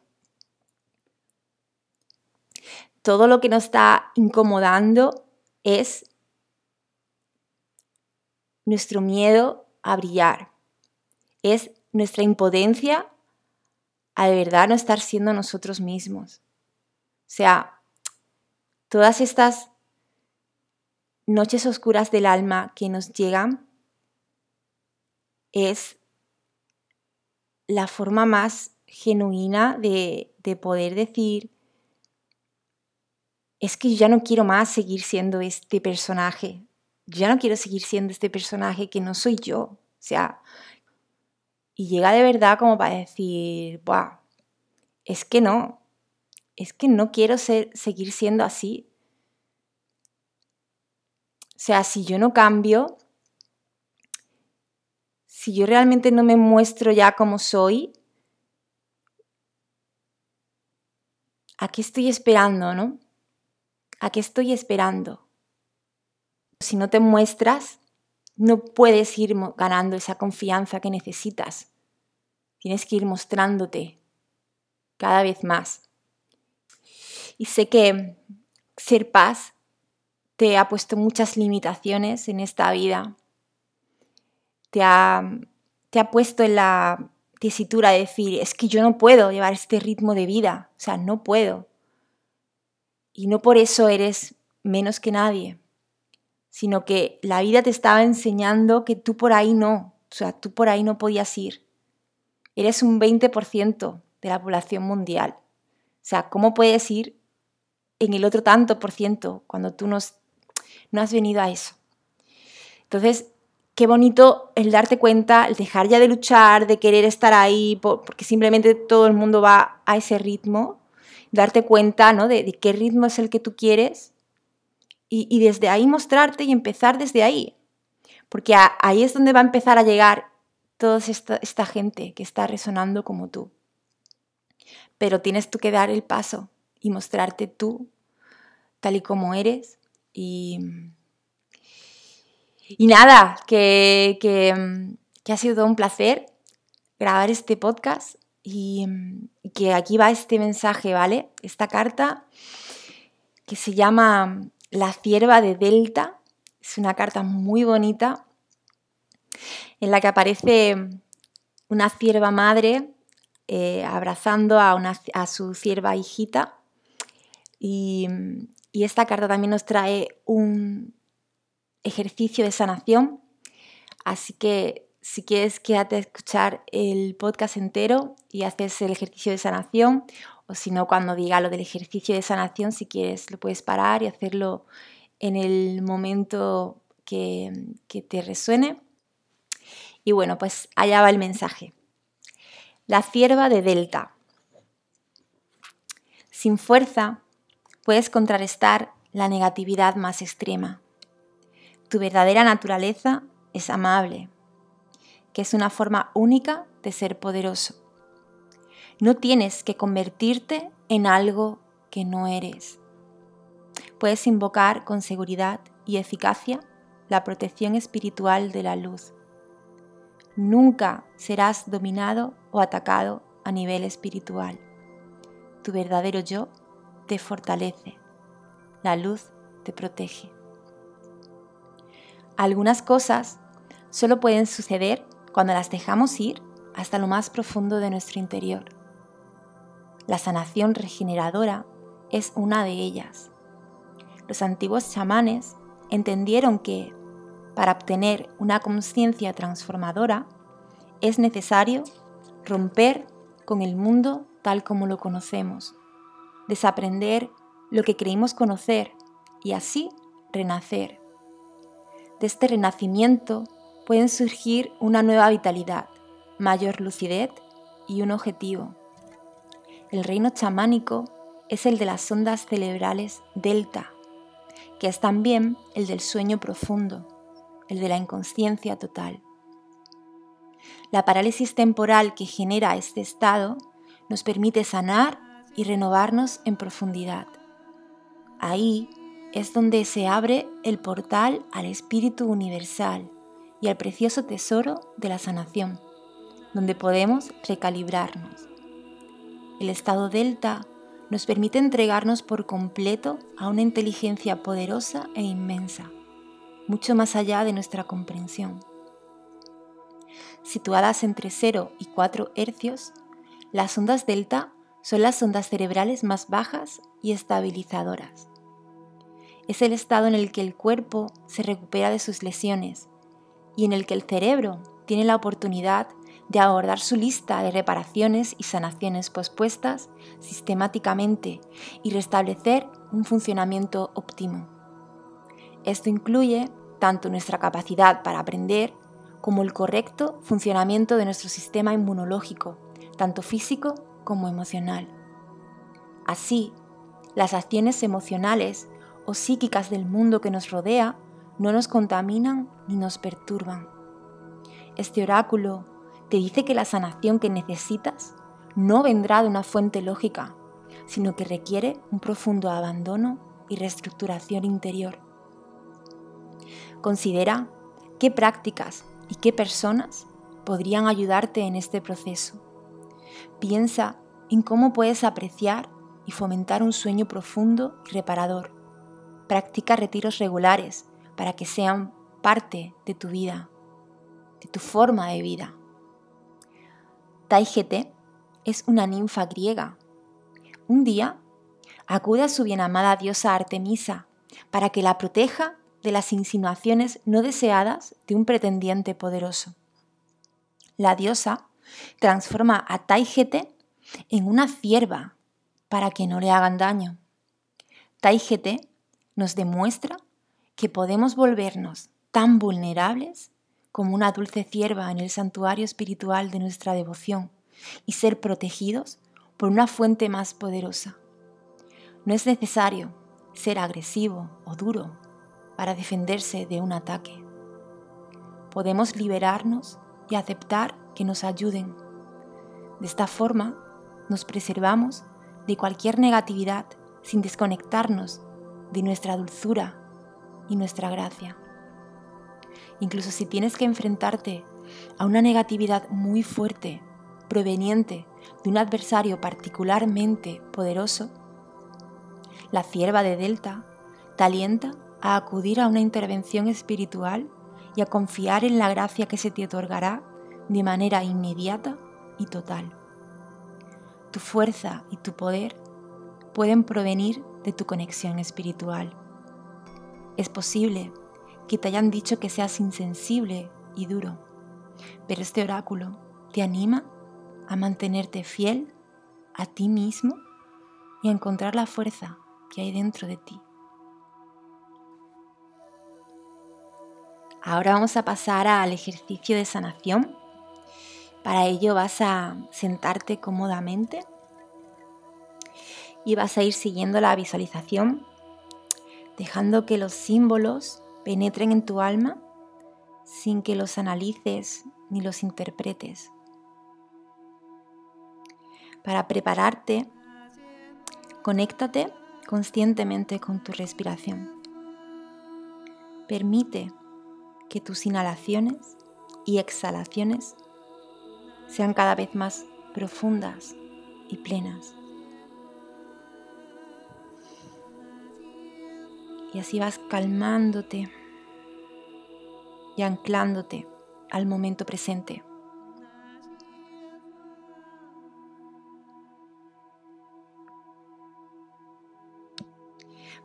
todo lo que nos está incomodando es nuestro miedo a brillar, es nuestra impotencia a de verdad no estar siendo nosotros mismos. O sea, todas estas noches oscuras del alma que nos llegan es la forma más genuina de, de poder decir, es que yo ya no quiero más seguir siendo este personaje. Yo ya no quiero seguir siendo este personaje que no soy yo. O sea, y llega de verdad como para decir, Buah, es que no, es que no quiero seguir siendo así. O sea, si yo no cambio, si yo realmente no me muestro ya como soy, ¿a qué estoy esperando, no? ¿A qué estoy esperando? Si no te muestras, no puedes ir ganando esa confianza que necesitas. Tienes que ir mostrándote cada vez más. Y sé que ser paz te ha puesto muchas limitaciones en esta vida. Te ha, te ha puesto en la tesitura de decir, es que yo no puedo llevar este ritmo de vida. O sea, no puedo. Y no por eso eres menos que nadie, sino que la vida te estaba enseñando que tú por ahí no, o sea, tú por ahí no podías ir. Eres un 20% de la población mundial. O sea, ¿cómo puedes ir en el otro tanto por ciento cuando tú no, has venido a eso? Entonces, qué bonito el darte cuenta, el dejar ya de luchar, de querer estar ahí, porque simplemente todo el mundo va a ese ritmo darte cuenta ¿no? de, qué ritmo es el que tú quieres y, desde ahí mostrarte y empezar desde ahí. Porque ahí es donde va a empezar a llegar toda esta, gente que está resonando como tú. Pero tienes tú que dar el paso y mostrarte tú tal y como eres. Y, y nada, que, que, que ha sido un placer grabar este podcast y, que aquí va este mensaje, ¿vale? Esta carta que se llama La cierva de Delta Es una carta muy bonita en la que aparece una cierva madre eh, abrazando a, su cierva hijita. Y, y esta carta también nos trae un ejercicio de sanación. Así que si quieres, quédate a escuchar el podcast entero y haces el ejercicio de sanación. O si no, cuando diga lo del ejercicio de sanación, si quieres, lo puedes parar y hacerlo en el momento que, te resuene. Y bueno, pues allá va el mensaje. La cierva de Delta. Sin fuerza puedes contrarrestar la negatividad más extrema. Tu verdadera naturaleza es amable, que es una forma única de ser poderoso. No tienes que convertirte en algo que no eres. Puedes invocar con seguridad y eficacia la protección espiritual de la luz nunca serás dominado o atacado a nivel espiritual. Tu verdadero yo te fortalece. La luz te protege. Algunas cosas solo pueden suceder cuando las dejamos ir hasta lo más profundo de nuestro interior. La sanación regeneradora es una de ellas. Los antiguos chamanes entendieron que para obtener una conciencia transformadora, es necesario romper con el mundo tal como lo conocemos, desaprender lo que creímos conocer y así renacer. De este renacimiento pueden surgir una nueva vitalidad, mayor lucidez y un objetivo. El reino chamánico es el de las ondas cerebrales delta, que es también el del sueño profundo el de la inconsciencia total. La parálisis temporal que genera este estado nos permite sanar y renovarnos en profundidad. Ahí es donde se abre el portal al espíritu universal y al precioso tesoro de la sanación, donde podemos recalibrarnos. El estado delta nos permite entregarnos por completo a una inteligencia poderosa e inmensa mucho más allá de nuestra comprensión. Situadas entre 0 y 4 hercios, las ondas delta son las ondas cerebrales más bajas y estabilizadoras. Es el estado en el que el cuerpo se recupera de sus lesiones y en el que el cerebro tiene la oportunidad de abordar su lista de reparaciones y sanaciones pospuestas sistemáticamente y restablecer un funcionamiento óptimo. Esto incluye tanto nuestra capacidad para aprender como el correcto funcionamiento de nuestro sistema inmunológico, tanto físico como emocional. Así, las acciones emocionales o psíquicas del mundo que nos rodea no nos contaminan ni nos perturban. Este oráculo te dice que la sanación que necesitas no vendrá de una fuente lógica, sino que requiere un profundo abandono y reestructuración interior. Considera qué prácticas y qué personas podrían ayudarte en este proceso. Piensa en cómo puedes apreciar y fomentar un sueño profundo y reparador. Practica retiros regulares para que sean parte de tu vida, de tu forma de vida. Taigete es una ninfa griega. Un día acude a su bienamada diosa Artemisa para que la proteja de las insinuaciones no deseadas de un pretendiente poderoso. La diosa transforma a Taigete en una cierva para que no le hagan daño. Taigete nos demuestra que podemos volvernos tan vulnerables como una dulce cierva en el santuario espiritual de nuestra devoción y ser protegidos por una fuente más poderosa. No es necesario ser agresivo o duro para defenderse de un ataque. Podemos liberarnos y aceptar que nos ayuden. De esta forma, nos preservamos de cualquier negatividad sin desconectarnos de nuestra dulzura y nuestra gracia. Incluso si tienes que enfrentarte a una negatividad muy fuerte proveniente de un adversario particularmente poderoso, la cierva de Delta te alienta a acudir a una intervención espiritual y a confiar en la gracia que se te otorgará de manera inmediata y total. Tu fuerza y tu poder pueden provenir de tu conexión espiritual. Es posible que te hayan dicho que seas insensible y duro, pero este oráculo te anima a mantenerte fiel a ti mismo y a encontrar la fuerza que hay dentro de ti. Ahora vamos a pasar al ejercicio de sanación. Para ello vas a sentarte cómodamente y vas a ir siguiendo la visualización, dejando que los símbolos penetren en tu alma sin que los analices ni los interpretes. Para prepararte, conéctate conscientemente con tu respiración. Permite que tus inhalaciones y exhalaciones sean cada vez más profundas y plenas. Y así vas calmándote y anclándote al momento presente.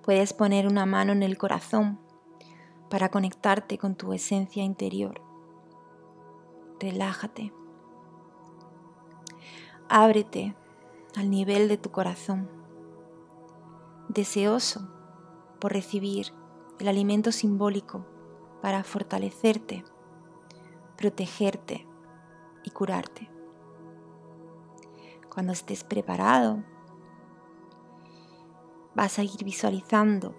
Puedes poner una mano en el corazón para conectarte con tu esencia interior. Relájate. Ábrete al nivel de tu corazón, deseoso por recibir el alimento simbólico para fortalecerte, protegerte y curarte. Cuando estés preparado, vas a ir visualizando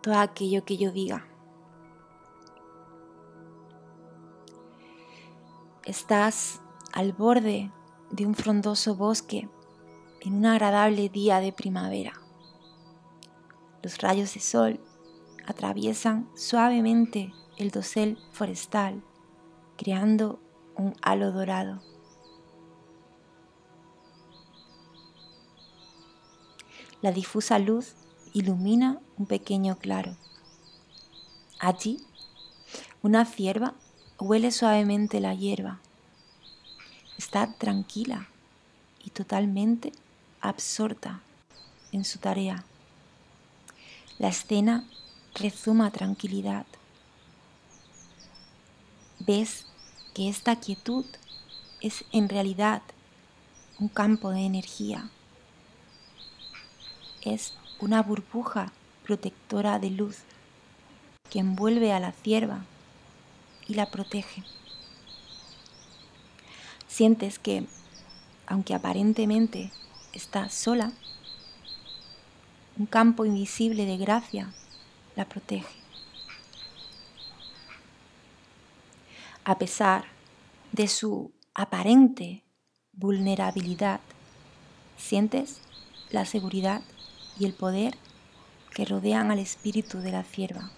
todo aquello que yo diga. Estás al borde de un frondoso bosque en un agradable día de primavera. Los rayos de sol atraviesan suavemente el dosel forestal, creando un halo dorado. La difusa luz ilumina un pequeño claro. Allí, una cierva huele suavemente la hierba. Está tranquila y totalmente absorta en su tarea. La escena rezuma tranquilidad. Ves que esta quietud es en realidad un campo de energía es una burbuja protectora de luz que envuelve a la cierva y la protege. Sientes que, aunque aparentemente está sola, un campo invisible de gracia la protege. A pesar de su aparente vulnerabilidad, sientes la seguridad y el poder que rodean al espíritu de la cierva.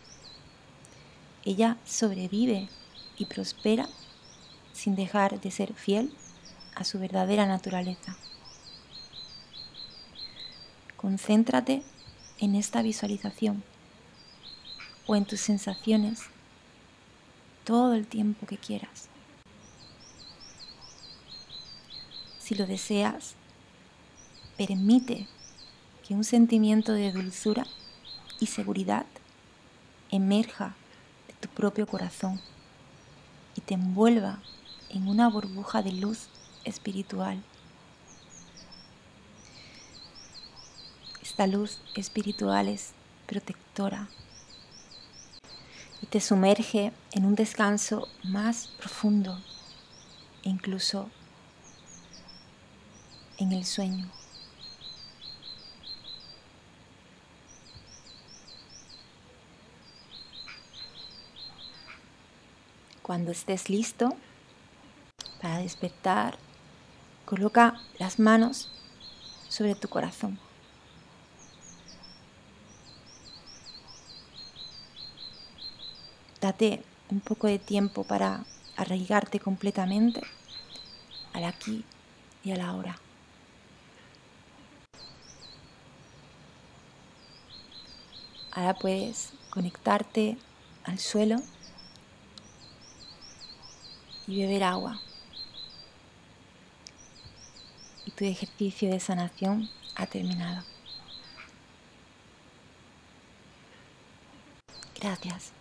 Ella sobrevive y prospera sin dejar de ser fiel a su verdadera naturaleza. Concéntrate en esta visualización o en tus sensaciones todo el tiempo que quieras. Si lo deseas, permite que un sentimiento de dulzura y seguridad emerja de tu propio corazón y te envuelva en una burbuja de luz espiritual. Esta luz espiritual es protectora y te sumerge en un descanso más profundo e incluso en el sueño. Cuando estés listo para despertar, coloca las manos sobre tu corazón. Date un poco de tiempo para arraigarte completamente al aquí y a la hora. Ahora puedes conectarte al suelo y beber agua. Y tu ejercicio de sanación ha terminado. Gracias.